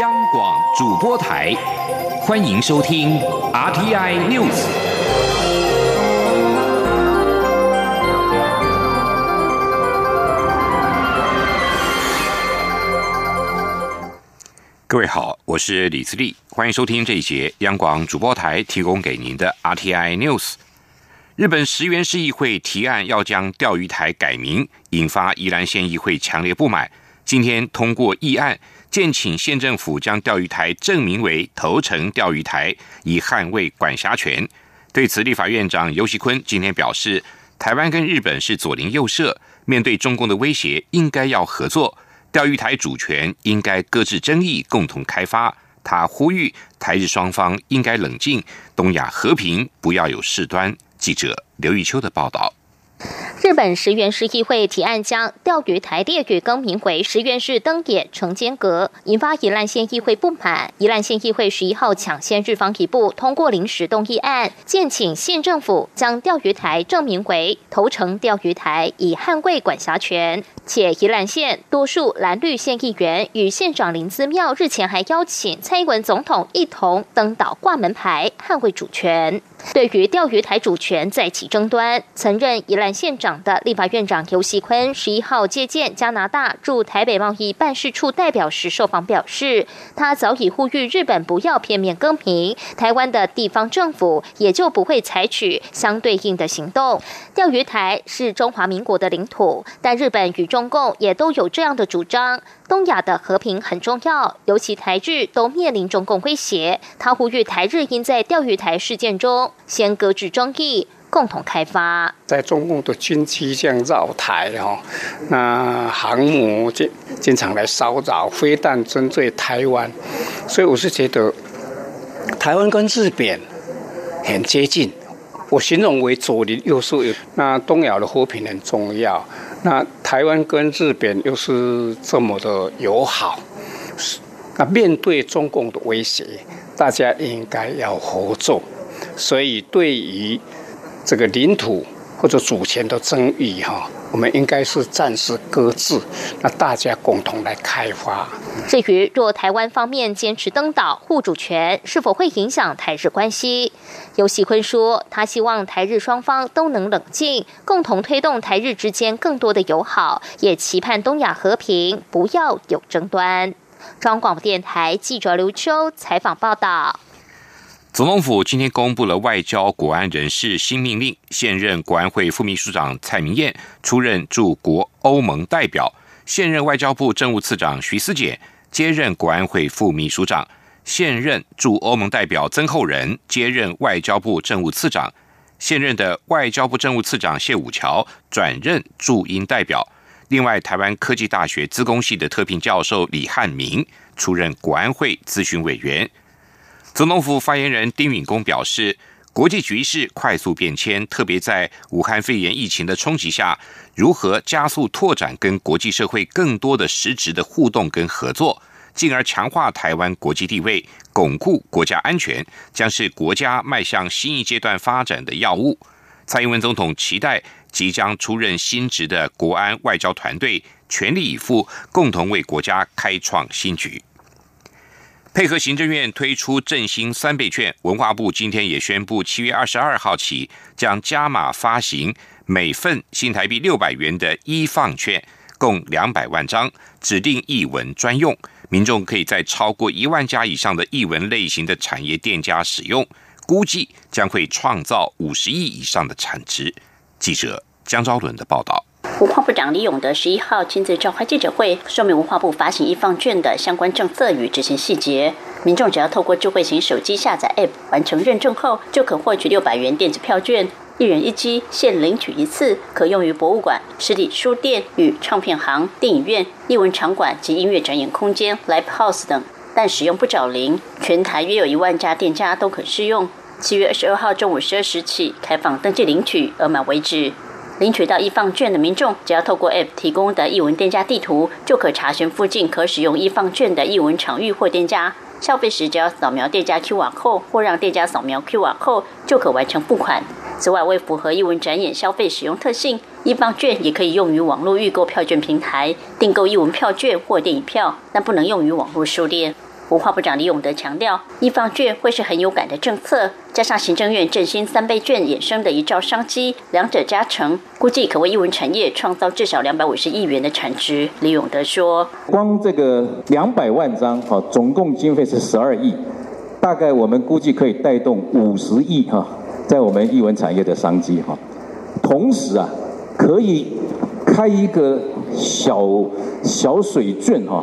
央广主播台，欢迎收听 RTI News。各位好，我是李自立，欢迎收听这一节央广主播台提供给您的 RTI News。日本石原市议会提案要将钓鱼台改名，引发宜兰县议会强烈不满。今天通过议案，建请县政府将钓鱼台正名为头城钓鱼台，以捍卫管辖权。对此，立法院长游锡坤今天表示，台湾跟日本是左邻右舍，面对中共的威胁，应该要合作。钓鱼台主权应该搁置争议，共同开发。他呼吁台日双方应该冷静，东亚和平不要有事端。记者刘玉秋的报道。日本石原市议会提案将钓鱼台列屿更名为石原市登野城间阁，引发宜兰县议会不满。宜兰县议会十一号抢先日方一步通过临时动议案，建请县政府将钓鱼台正名为头城钓鱼台，以捍卫管辖权。且宜兰县多数蓝绿县议员与县长林姿妙日前还邀请蔡英文总统一同登岛挂门牌，捍卫主权。对于钓鱼台主权再起争端，曾任宜兰县长的立法院长游锡坤十一号接见加拿大驻台北贸易办事处代表时受访表示，他早已呼吁日本不要片面更名，台湾的地方政府也就不会采取相对应的行动。钓鱼台是中华民国的领土，但日本与中共也都有这样的主张。东亚的和平很重要，尤其台日都面临中共威胁。他呼吁台日应在钓鱼台事件中先搁置争议，共同开发。在中共的军机这样绕台哈，那航母经经常来骚扰，飞弹针对台湾，所以我是觉得台湾跟日本很接近。我形容为左邻右舍。那东亚的和平很重要。那台湾跟日本又是这么的友好，那面对中共的威胁，大家应该要合作。所以对于这个领土或者主权的争议，哈。我们应该是暂时搁置，那大家共同来开发。至于若台湾方面坚持登岛护主权，是否会影响台日关系？尤喜坤说，他希望台日双方都能冷静，共同推动台日之间更多的友好，也期盼东亚和平，不要有争端。中央广播电台记者刘秋采访报道。总统府今天公布了外交国安人事新命令，现任国安会副秘书长蔡明燕出任驻国欧盟代表，现任外交部政务次长徐思俭接任国安会副秘书长，现任驻欧盟代表曾厚仁接任外交部政务次长，现任的外交部政务次长谢武桥转任驻英代表。另外，台湾科技大学资工系的特聘教授李汉明出任国安会咨询委员。总统府发言人丁允恭表示，国际局势快速变迁，特别在武汉肺炎疫情的冲击下，如何加速拓展跟国际社会更多的实质的互动跟合作，进而强化台湾国际地位，巩固国家安全，将是国家迈向新一阶段发展的要务。蔡英文总统期待即将出任新职的国安外交团队全力以赴，共同为国家开创新局。配合行政院推出振兴三倍券，文化部今天也宣布，七月二十二号起将加码发行每份新台币六百元的一放券，共两百万张，指定译文专用，民众可以在超过一万家以上的译文类型的产业店家使用，估计将会创造五十亿以上的产值。记者江昭伦的报道。文化部长李永德十一号亲自召开记者会，说明文化部发行一放券的相关政策与执行细节。民众只要透过智慧型手机下载 App 完成认证后，就可获取六百元电子票券，一人一机，限领取一次，可用于博物馆、实体书店与唱片行、电影院、艺文场馆及音乐展演空间 Live House 等，但使用不找零。全台约有一万家店家都可适用。七月二十二号中午十二时起开放登记领取，额满为止。领取到易放券的民众，只要透过 App 提供的译文店家地图，就可查询附近可使用易放券的译文场域或店家。消费时，只要扫描店家 QR code 或让店家扫描 QR code，就可完成付款。此外，为符合译文展演消费使用特性，易放券也可以用于网络预购票券平台订购译文票券或电影票，但不能用于网络书店。文化部长李永德强调，一放券会是很有感的政策，加上行政院振兴三倍券衍生的一兆商机，两者加成，估计可为艺文产业创造至少两百五十亿元的产值。李永德说：“光这个两百万张，哈，总共经费是十二亿，大概我们估计可以带动五十亿，哈，在我们艺文产业的商机，哈。同时啊，可以开一个小小水券，哈。”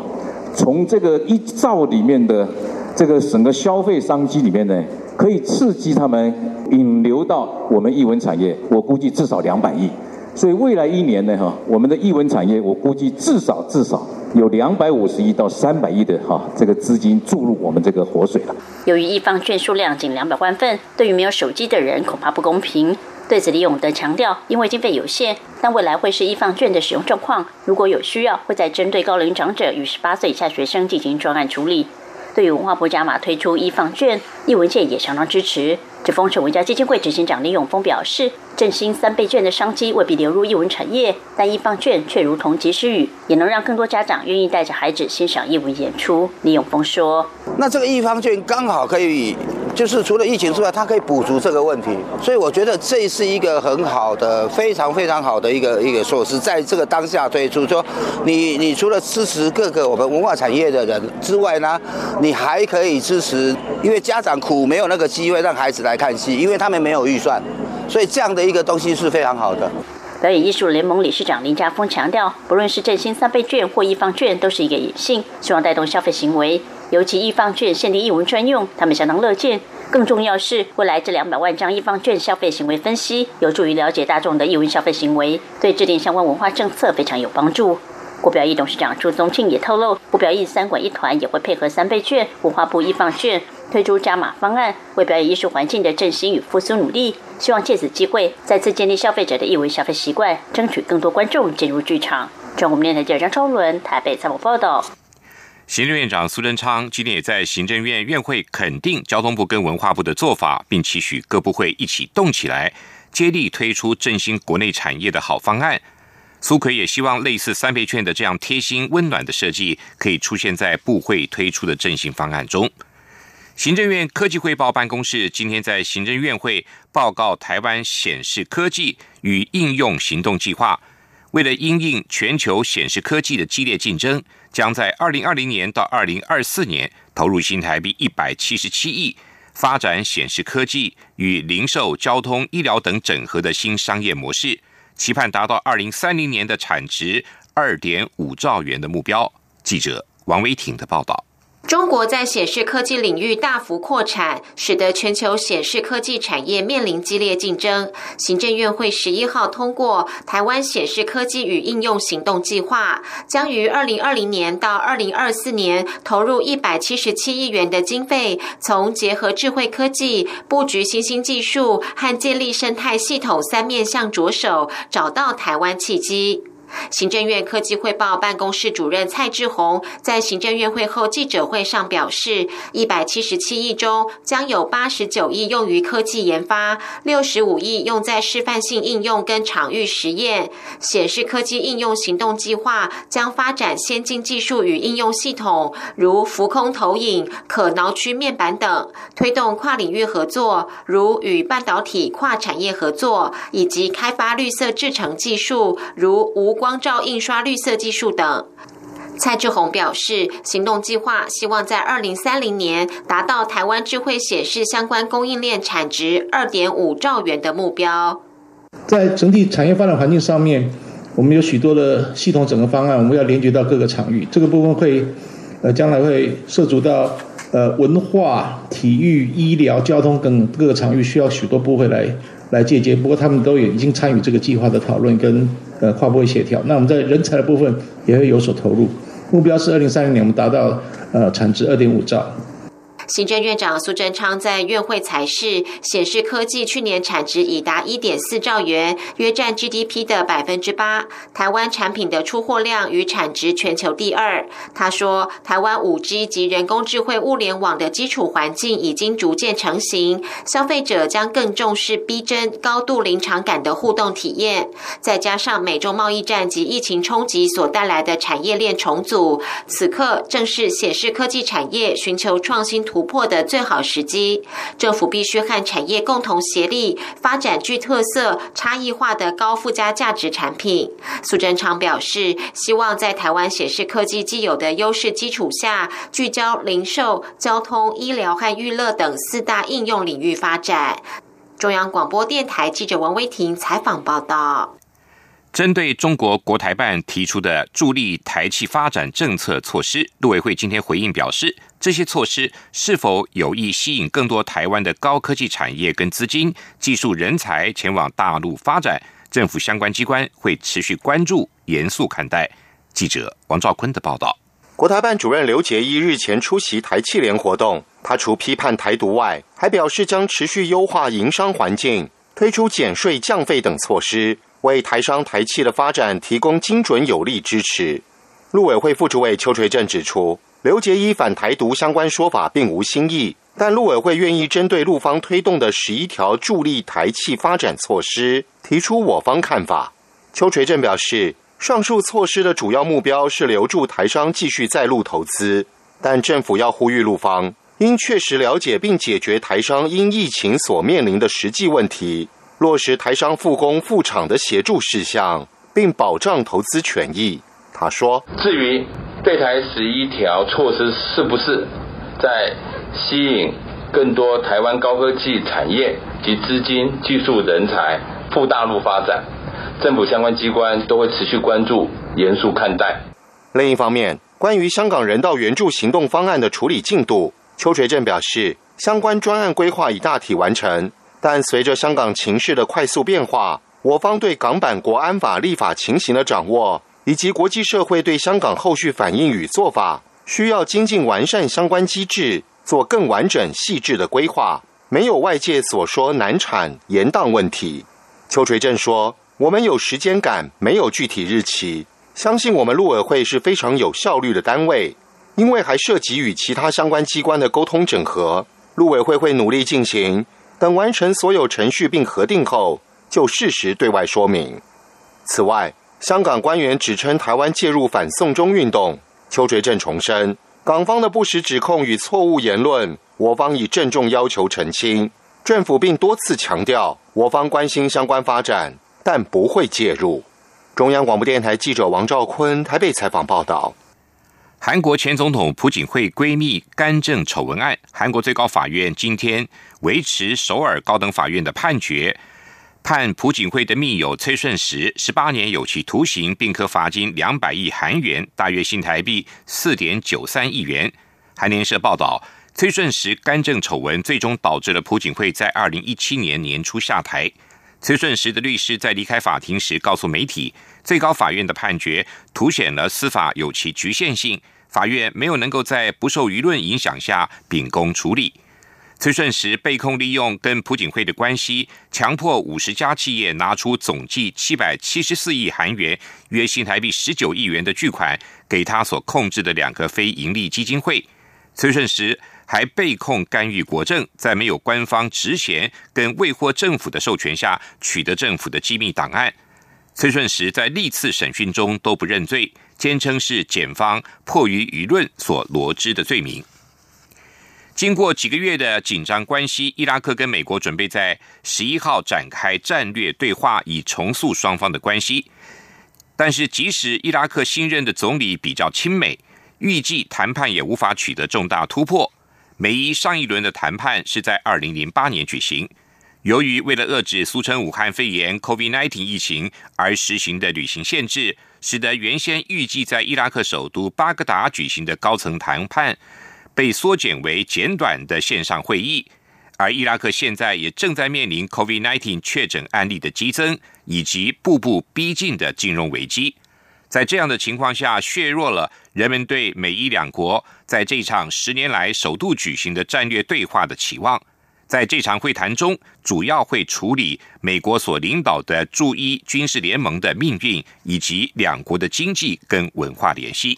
从这个一兆里面的这个整个消费商机里面呢，可以刺激他们引流到我们艺文产业，我估计至少两百亿。所以未来一年呢，哈，我们的艺文产业，我估计至少至少有两百五十亿到三百亿的哈这个资金注入我们这个活水了。由于一方券数量仅两百万份，对于没有手机的人恐怕不公平。对此，李永德强调，因为经费有限，但未来会是易放券的使用状况。如果有需要，会再针对高龄长者与十八岁以下学生进行专案处理。对于文化部加码推出易放券，易文健也相当支持。这封城文教基金会执行长李永峰表示，振兴三倍券的商机未必流入艺文产业，但一方券却如同及时雨，也能让更多家长愿意带着孩子欣赏艺文演出。李永峰说：“那这个一方券刚好可以，就是除了疫情之外，它可以补足这个问题，所以我觉得这是一个很好的、非常非常好的一个一个措施，在这个当下推出，说你你除了支持各个我们文化产业的人之外呢，你还可以支持，因为家长苦没有那个机会让孩子。”来看戏，因为他们没有预算，所以这样的一个东西是非常好的。表演艺术联盟理事长林家峰强调，不论是振兴三倍券或一方券，都是一个隐性，希望带动消费行为。尤其一方券限定一文专用，他们相当乐见。更重要是，未来这两百万张一方券消费行为分析，有助于了解大众的艺文消费行为，对制定相关文化政策非常有帮助。国表艺董事长朱宗庆也透露，国表艺三馆一团也会配合三倍券、文化部一方券。推出加码方案，为表演艺术环境的振兴与复苏努力。希望借此机会再次建立消费者的艺文消费习惯，争取更多观众进入剧场。中国电台记者张超伦台北采访报道。行政院长苏贞昌今天也在行政院院会肯定交通部跟文化部的做法，并期许各部会一起动起来，接力推出振兴国内产业的好方案。苏奎也希望类似三倍券的这样贴心温暖的设计，可以出现在部会推出的振兴方案中。行政院科技汇报办公室今天在行政院会报告台湾显示科技与应用行动计划，为了因应全球显示科技的激烈竞争，将在二零二零年到二零二四年投入新台币一百七十七亿，发展显示科技与零售、交通、医疗等整合的新商业模式，期盼达到二零三零年的产值二点五兆元的目标。记者王维挺的报道。中国在显示科技领域大幅扩产，使得全球显示科技产业面临激烈竞争。行政院会十一号通过《台湾显示科技与应用行动计划》，将于二零二零年到二零二四年投入一百七十七亿元的经费，从结合智慧科技、布局新兴技术和建立生态系统三面向着手，找到台湾契机。行政院科技汇报办公室主任蔡志宏在行政院会后记者会上表示，一百七十七亿中将有八十九亿用于科技研发，六十五亿用在示范性应用跟场域实验。显示科技应用行动计划将发展先进技术与应用系统，如浮空投影、可挠曲面板等，推动跨领域合作，如与半导体跨产业合作，以及开发绿色制成技术，如无。光照印刷绿色技术等，蔡志宏表示，行动计划希望在二零三零年达到台湾智慧显示相关供应链产值二点五兆元的目标。在整体产业发展环境上面，我们有许多的系统整个方案，我们要连接到各个场域。这个部分会，呃，将来会涉足到呃文化、体育、医疗、交通等各个场域，需要许多部会来来借鉴。不过他们都已经参与这个计划的讨论跟。呃，跨部会协调。那我们在人才的部分也会有所投入，目标是二零三零年我们达到呃产值二点五兆。行政院长苏贞昌在院会才是显示，科技去年产值已达一点四兆元，约占 GDP 的百分之八。台湾产品的出货量与产值全球第二。他说，台湾五 G 及人工智慧物联网的基础环境已经逐渐成型，消费者将更重视逼真、高度临场感的互动体验。再加上美中贸易战及疫情冲击所带来的产业链重组，此刻正是显示科技产业寻求创新突破的最好时机。政府必须和产业共同协力，发展具特色、差异化的高附加价值产品。苏贞昌表示，希望在台湾显示科技既有的优势基础下，聚焦零售、交通、医疗和娱乐等四大应用领域发展。中央广播电台记者王威婷采访报道。针对中国国台办提出的助力台企发展政策措施，陆委会今天回应表示，这些措施是否有意吸引更多台湾的高科技产业跟资金、技术人才前往大陆发展，政府相关机关会持续关注、严肃看待。记者王兆坤的报道。国台办主任刘杰一日前出席台企联活动，他除批判台独外，还表示将持续优化营商环境，推出减税降费等措施。为台商台企的发展提供精准有力支持。陆委会副主委邱垂正指出，刘杰一反台独相关说法并无新意，但陆委会愿意针对陆方推动的十一条助力台企发展措施，提出我方看法。邱垂正表示，上述措施的主要目标是留住台商继续在陆投资，但政府要呼吁陆方应确实了解并解决台商因疫情所面临的实际问题。落实台商复工复厂的协助事项，并保障投资权益。他说：“至于对台十一条措施是不是在吸引更多台湾高科技产业及资金、技术人才赴大陆发展，政府相关机关都会持续关注、严肃看待。”另一方面，关于香港人道援助行动方案的处理进度，邱垂正表示，相关专案规划已大体完成。但随着香港情势的快速变化，我方对港版国安法立法情形的掌握，以及国际社会对香港后续反应与做法，需要精进完善相关机制，做更完整细致的规划，没有外界所说难产延宕问题。邱垂正说：“我们有时间感，没有具体日期，相信我们陆委会是非常有效率的单位，因为还涉及与其他相关机关的沟通整合，陆委会会努力进行。”等完成所有程序并核定后，就适时对外说明。此外，香港官员指称台湾介入反送中运动，邱垂正重申港方的不实指控与错误言论，我方已郑重要求澄清。政府并多次强调，我方关心相关发展，但不会介入。中央广播电台记者王兆坤台北采访报道。韩国前总统朴槿惠闺蜜干政丑闻案，韩国最高法院今天维持首尔高等法院的判决，判朴槿惠的密友崔顺实十八年有期徒刑，并可罚金两百亿韩元，大约新台币四点九三亿元。韩联社报道，崔顺实干政丑闻最终导致了朴槿惠在二零一七年年初下台。崔顺实的律师在离开法庭时告诉媒体，最高法院的判决凸显了司法有其局限性。法院没有能够在不受舆论影响下秉公处理。崔顺实被控利用跟朴槿惠的关系，强迫五十家企业拿出总计七百七十四亿韩元（约新台币十九亿元）的巨款给他所控制的两个非营利基金会。崔顺实还被控干预国政，在没有官方职衔跟未获政府的授权下取得政府的机密档案。崔顺实在历次审讯中都不认罪。坚称是检方迫于舆论所罗织的罪名。经过几个月的紧张关系，伊拉克跟美国准备在十一号展开战略对话，以重塑双方的关系。但是，即使伊拉克新任的总理比较亲美，预计谈判也无法取得重大突破。美伊上一轮的谈判是在二零零八年举行，由于为了遏制俗称武汉肺炎 （COVID-19） 疫情而实行的旅行限制。使得原先预计在伊拉克首都巴格达举行的高层谈判被缩减为简短的线上会议，而伊拉克现在也正在面临 COVID-19 确诊案例的激增，以及步步逼近的金融危机。在这样的情况下，削弱了人们对美伊两国在这场十年来首度举行的战略对话的期望。在这场会谈中，主要会处理美国所领导的驻伊军事联盟的命运，以及两国的经济跟文化联系。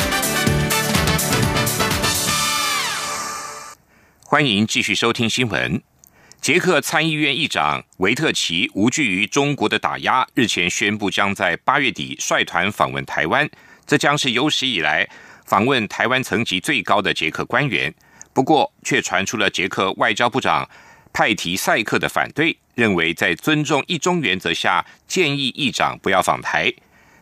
欢迎继续收听新闻。捷克参议院议长维特奇无惧于中国的打压，日前宣布将在八月底率团访问台湾，这将是有史以来访问台湾层级最高的捷克官员。不过，却传出了捷克外交部长派提塞克的反对。认为在尊重一中原则下，建议议长不要访台。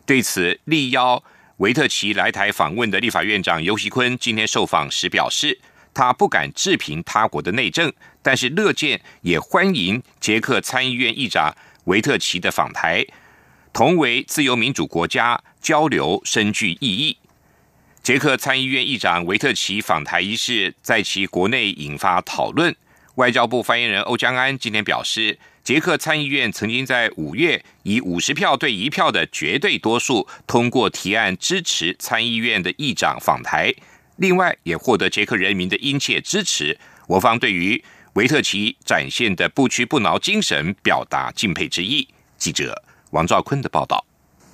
对此，力邀维特奇来台访问的立法院长尤锡坤今天受访时表示，他不敢置评他国的内政，但是乐见也欢迎捷克参议院议长维特奇的访台，同为自由民主国家交流深具意义。捷克参议院议长维特奇访台一事在其国内引发讨论。外交部发言人欧江安今天表示，捷克参议院曾经在五月以五十票对一票的绝对多数通过提案，支持参议院的议长访台。另外，也获得捷克人民的殷切支持。我方对于维特奇展现的不屈不挠精神表达敬佩之意。记者王兆坤的报道：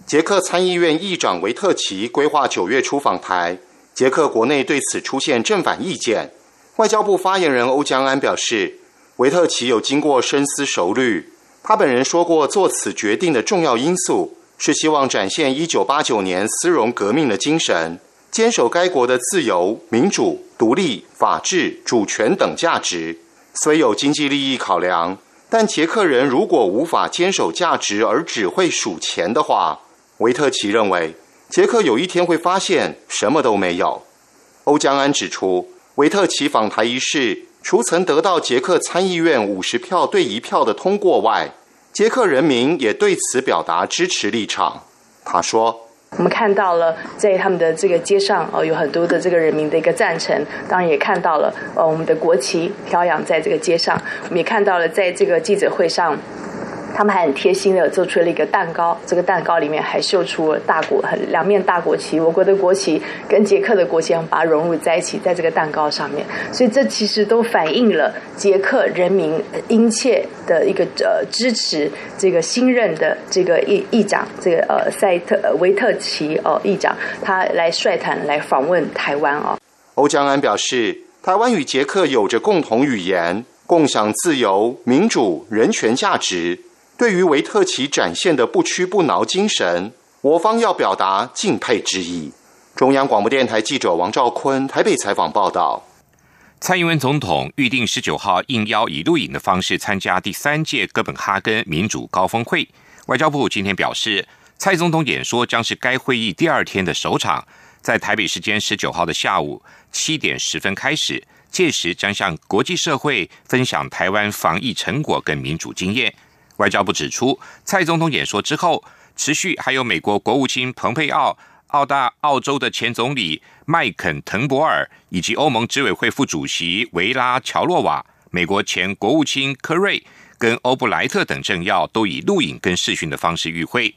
捷克参议院议长维特奇规划九月初访台，捷克国内对此出现正反意见。外交部发言人欧江安表示，维特奇有经过深思熟虑。他本人说过，做此决定的重要因素是希望展现一九八九年丝绒革命的精神，坚守该国的自由、民主、独立、法治、主权等价值。虽有经济利益考量，但捷克人如果无法坚守价值而只会数钱的话，维特奇认为，捷克有一天会发现什么都没有。欧江安指出。维特奇访台一事，除曾得到捷克参议院五十票对一票的通过外，捷克人民也对此表达支持立场。他说：“我们看到了在他们的这个街上，哦，有很多的这个人民的一个赞成。当然也看到了，呃，我们的国旗飘扬在这个街上。我们也看到了，在这个记者会上。”他们还很贴心的做出了一个蛋糕，这个蛋糕里面还绣出了大国很两面大国旗，我国的国旗跟捷克的国旗，把它融入在一起，在这个蛋糕上面。所以这其实都反映了捷克人民殷切的一个呃支持，这个新任的这个议议长，这个呃塞特维特奇哦议长，他来率团来访问台湾哦。欧江安表示，台湾与捷克有着共同语言，共享自由、民主、人权价值。对于维特奇展现的不屈不挠精神，我方要表达敬佩之意。中央广播电台记者王兆坤台北采访报道。蔡英文总统预定十九号应邀以录影的方式参加第三届哥本哈根民主高峰会。外交部今天表示，蔡总统演说将是该会议第二天的首场，在台北时间十九号的下午七点十分开始，届时将向国际社会分享台湾防疫成果跟民主经验。外交部指出，蔡总统演说之后，持续还有美国国务卿蓬佩奥、澳大澳洲的前总理麦肯滕博尔，以及欧盟执委会副主席维拉乔洛瓦、美国前国务卿科瑞跟欧布莱特等政要，都以录影跟视讯的方式与会。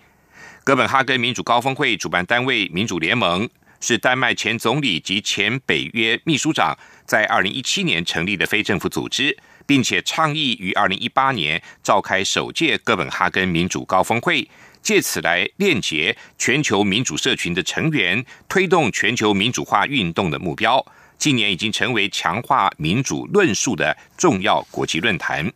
哥本哈根民主高峰会主办单位民主联盟，是丹麦前总理及前北约秘书长在二零一七年成立的非政府组织。并且倡议于二零一八年召开首届哥本哈根民主高峰会，借此来链接全球民主社群的成员，推动全球民主化运动的目标。近年已经成为强化民主论述的重要国际论坛。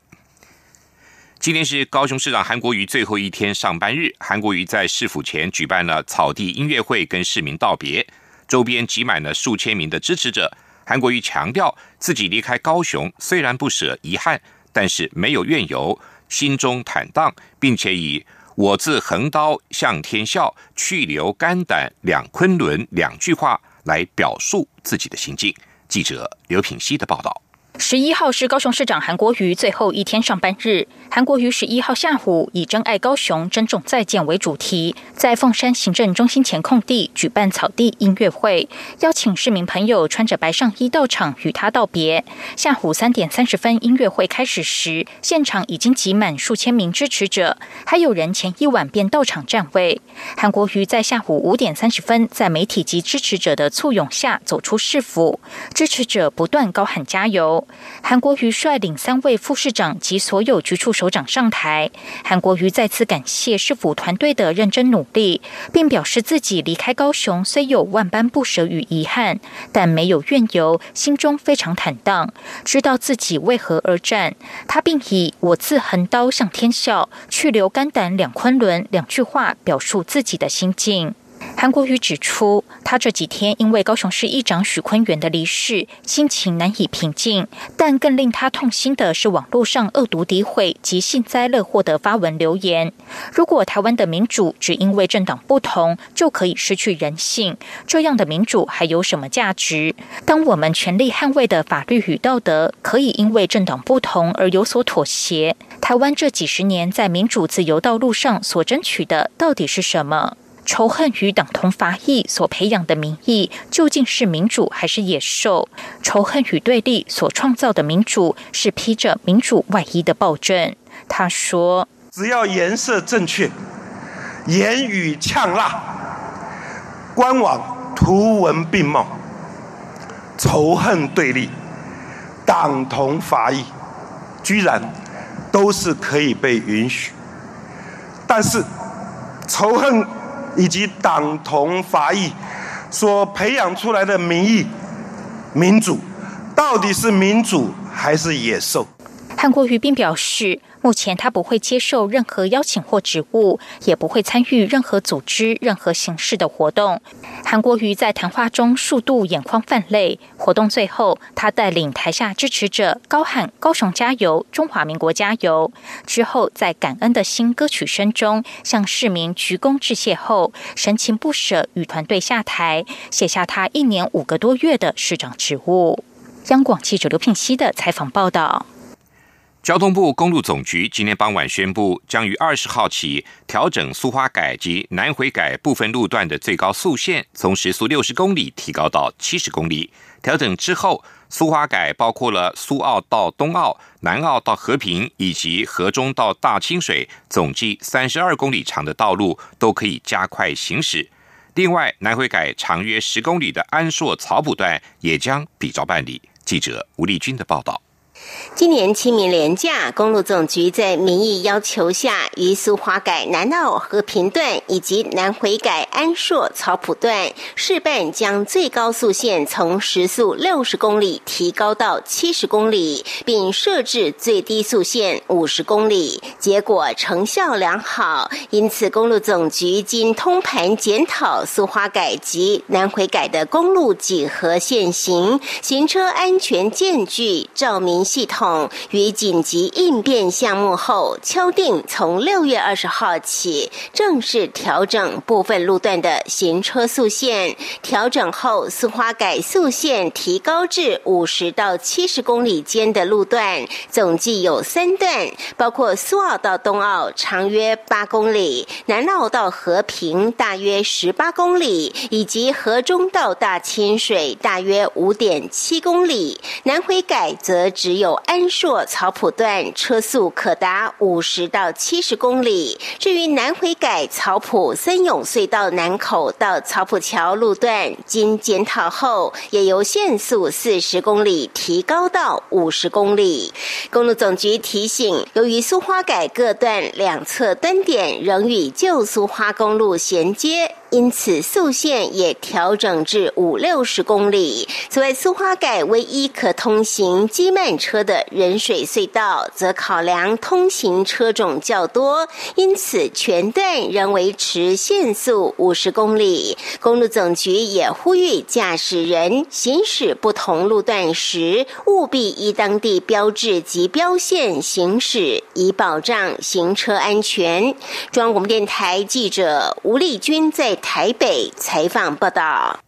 今天是高雄市长韩国瑜最后一天上班日，韩国瑜在市府前举办了草地音乐会，跟市民道别，周边挤满了数千名的支持者。韩国瑜强调，自己离开高雄虽然不舍遗憾，但是没有怨尤，心中坦荡，并且以“我自横刀向天笑，去留肝胆两昆仑”两句话来表述自己的心境。记者刘品希的报道。十一号是高雄市长韩国瑜最后一天上班日。韩国瑜十一号下午以“珍爱高雄，珍重再见”为主题，在凤山行政中心前空地举办草地音乐会，邀请市民朋友穿着白上衣到场与他道别。下午三点三十分，音乐会开始时，现场已经挤满数千名支持者，还有人前一晚便到场站位。韩国瑜在下午五点三十分，在媒体及支持者的簇拥下走出市府，支持者不断高喊加油。韩国瑜率领三位副市长及所有局处首长上台。韩国瑜再次感谢市府团队的认真努力，并表示自己离开高雄虽有万般不舍与遗憾，但没有怨尤，心中非常坦荡，知道自己为何而战。他并以“我自横刀向天笑，去留肝胆两昆仑”两句话表述自己的心境。韩国瑜指出，他这几天因为高雄市议长许坤元的离世，心情难以平静。但更令他痛心的是，网络上恶毒诋毁及幸灾乐祸的发文留言。如果台湾的民主只因为政党不同就可以失去人性，这样的民主还有什么价值？当我们全力捍卫的法律与道德可以因为政党不同而有所妥协，台湾这几十年在民主自由道路上所争取的到底是什么？仇恨与党同伐异所培养的民意，究竟是民主还是野兽？仇恨与对立所创造的民主，是披着民主外衣的暴政。他说：“只要颜色正确，言语呛辣，官网图文并茂，仇恨对立，党同伐异，居然都是可以被允许。但是仇恨。”以及党同伐异所培养出来的民意、民主，到底是民主还是野兽？韩国瑜并表示。目前他不会接受任何邀请或职务，也不会参与任何组织、任何形式的活动。韩国瑜在谈话中数度眼眶泛泪。活动最后，他带领台下支持者高喊“高雄加油，中华民国加油”。之后，在感恩的新歌曲声中，向市民鞠躬致谢后，神情不舍，与团队下台，写下他一年五个多月的市长职务。央广记者刘聘熙的采访报道。交通部公路总局今天傍晚宣布，将于二十号起调整苏花改及南回改部分路段的最高速限，从时速六十公里提高到七十公里。调整之后，苏花改包括了苏澳到东澳、南澳到和平以及河中到大清水，总计三十二公里长的道路都可以加快行驶。另外，南回改长约十公里的安硕草埔段也将比照办理。记者吴丽君的报道。今年清明连假，公路总局在民意要求下，于苏花改南澳和平段以及南回改安硕草埔段试办，将最高速限从时速六十公里提高到七十公里，并设置最低速限五十公里，结果成效良好。因此，公路总局经通盘检讨苏花改及南回改的公路几何限行、行车安全间距、照明系。统与紧急应变项目后，敲定从六月二十号起正式调整部分路段的行车速限。调整后，苏花改速限提高至五十到七十公里间的路段，总计有三段，包括苏澳到东澳长约八公里，南澳到和平大约十八公里，以及河中到大清水大约五点七公里。南回改则只有。安硕草埔段车速可达五十到七十公里，至于南回改草埔森永隧道南口到草埔桥路段，经检讨后，也由限速四十公里提高到五十公里。公路总局提醒，由于苏花改各段两侧端点仍与旧苏花公路衔接。因此，速线也调整至五六十公里。此外，苏花改唯一可通行机慢车的人水隧道，则考量通行车种较多，因此全段仍维持限速五十公里。公路总局也呼吁驾驶人行驶不同路段时，务必依当地标志及标线行驶，以保障行车安全。中央广播电台记者吴丽君在。台北采访报道。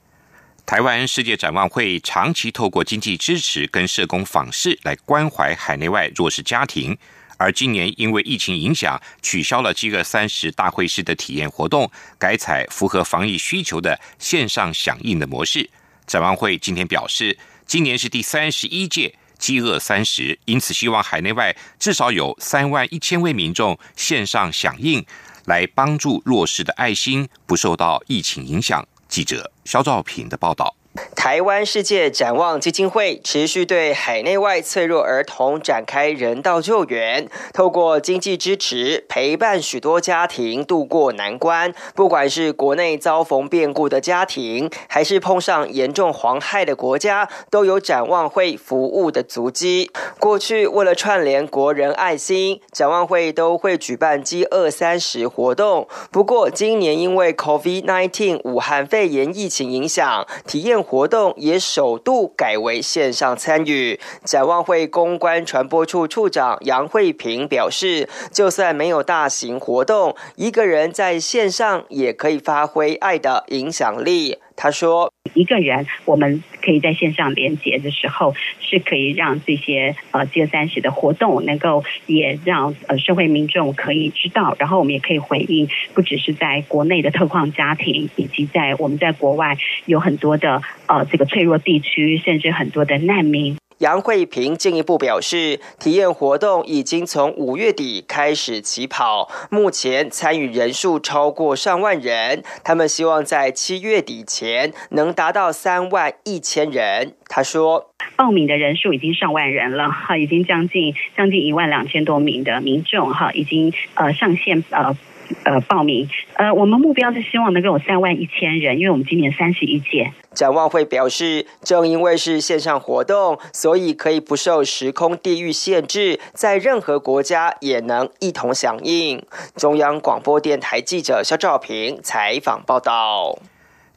台湾世界展望会长期透过经济支持跟社工访视来关怀海内外弱势家庭，而今年因为疫情影响，取消了饥饿三十大会式的体验活动，改采符合防疫需求的线上响应的模式。展望会今天表示，今年是第三十一届饥饿三十，因此希望海内外至少有三万一千位民众线上响应，来帮助弱势的爱心不受到疫情影响。记者肖兆平的报道。台湾世界展望基金会持续对海内外脆弱儿童展开人道救援，透过经济支持陪伴许多家庭度过难关。不管是国内遭逢变故的家庭，还是碰上严重蝗害的国家，都有展望会服务的足迹。过去为了串联国人爱心，展望会都会举办饥饿三十活动。不过今年因为 COVID-19 武汉肺炎疫情影响，体验。活动也首度改为线上参与。展望会公关传播处处长杨惠平表示，就算没有大型活动，一个人在线上也可以发挥爱的影响力。他说：“一个人，我们可以在线上连接的时候，是可以让这些呃 G 三十的活动能够也让呃社会民众可以知道，然后我们也可以回应，不只是在国内的特矿家庭，以及在我们在国外有很多的呃这个脆弱地区，甚至很多的难民。”杨惠平进一步表示，体验活动已经从五月底开始起跑，目前参与人数超过上万人。他们希望在七月底前能达到三万一千人。他说，报名的人数已经上万人了，哈，已经将近将近一万两千多名的民众，哈，已经呃上线呃。呃，报名，呃，我们目标是希望能够有三万一千人，因为我们今年三十一届。展望会表示，正因为是线上活动，所以可以不受时空地域限制，在任何国家也能一同响应。中央广播电台记者肖兆平采访报道。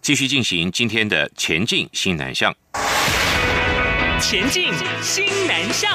继续进行今天的前进新南向。前进新南向。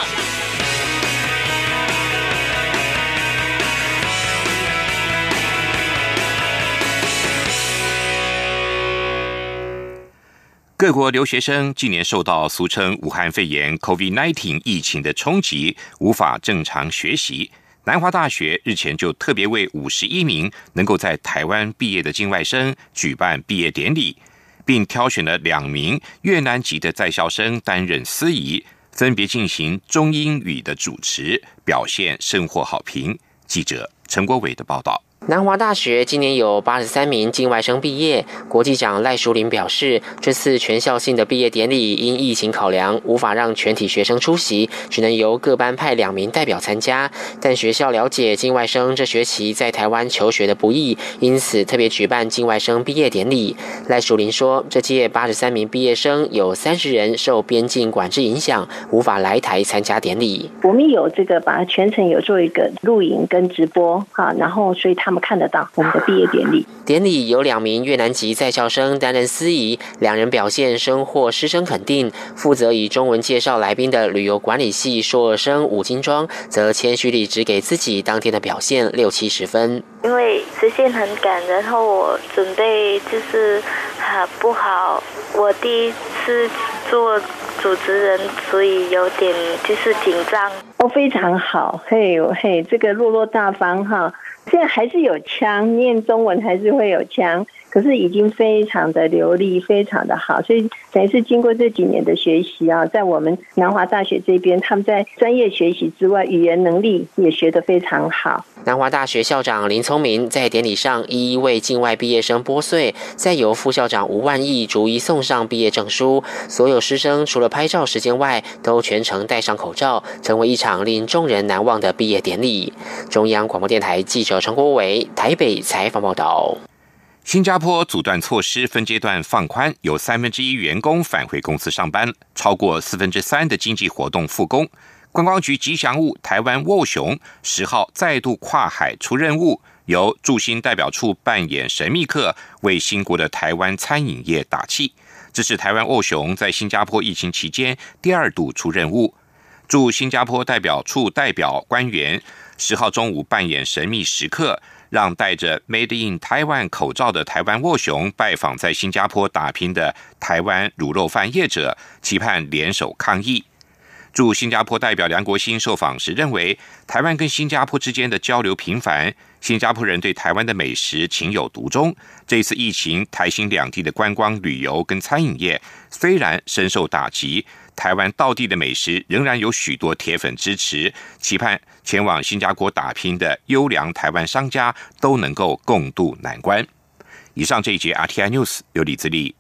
各国留学生近年受到俗称武汉肺炎 （COVID-19） 疫情的冲击，无法正常学习。南华大学日前就特别为五十一名能够在台湾毕业的境外生举办毕业典礼，并挑选了两名越南籍的在校生担任司仪，分别进行中英语的主持，表现甚获好评。记者陈国伟的报道。南华大学今年有八十三名境外生毕业。国际长赖淑玲表示，这次全校性的毕业典礼因疫情考量，无法让全体学生出席，只能由各班派两名代表参加。但学校了解境外生这学期在台湾求学的不易，因此特别举办境外生毕业典礼。赖淑玲说，这届八十三名毕业生有三十人受边境管制影响，无法来台参加典礼。我们有这个把全程有做一个录影跟直播，哈，然后所以他。他们看得到我们的毕业典礼。典礼有两名越南籍在校生担任司仪，两人表现深获师生肯定。负责以中文介绍来宾的旅游管理系硕二生吴金庄，则谦虚地只给自己当天的表现六七十分。因为时间很赶，然后我准备就是很不好，我第一次做主持人，所以有点就是紧张。哦，非常好，嘿嘿，这个落落大方哈。现在还是有枪，念中文还是会有枪。可是已经非常的流利，非常的好，所以等于是经过这几年的学习啊，在我们南华大学这边，他们在专业学习之外，语言能力也学得非常好。南华大学校长林聪明在典礼上一一为境外毕业生拨穗，再由副校长吴万义逐一送上毕业证书。所有师生除了拍照时间外，都全程戴上口罩，成为一场令众人难忘的毕业典礼。中央广播电台记者陈国伟台北采访报道。新加坡阻断措施分阶段放宽，有三分之一员工返回公司上班，超过四分之三的经济活动复工。观光局吉祥物台湾卧熊十号再度跨海出任务，由驻新代表处扮演神秘客，为新国的台湾餐饮业打气。这是台湾卧熊在新加坡疫情期间第二度出任务。驻新加坡代表处代表官员十号中午扮演神秘食客。让戴着 Made in Taiwan 口罩的台湾沃熊拜访在新加坡打拼的台湾卤肉饭业者，期盼联手抗疫。驻新加坡代表梁国兴受访时认为，台湾跟新加坡之间的交流频繁，新加坡人对台湾的美食情有独钟。这次疫情，台新两地的观光旅游跟餐饮业虽然深受打击，台湾道地的美食仍然有许多铁粉支持，期盼前往新加坡打拼的优良台湾商家都能够共度难关。以上这一节 RTI News 由李自立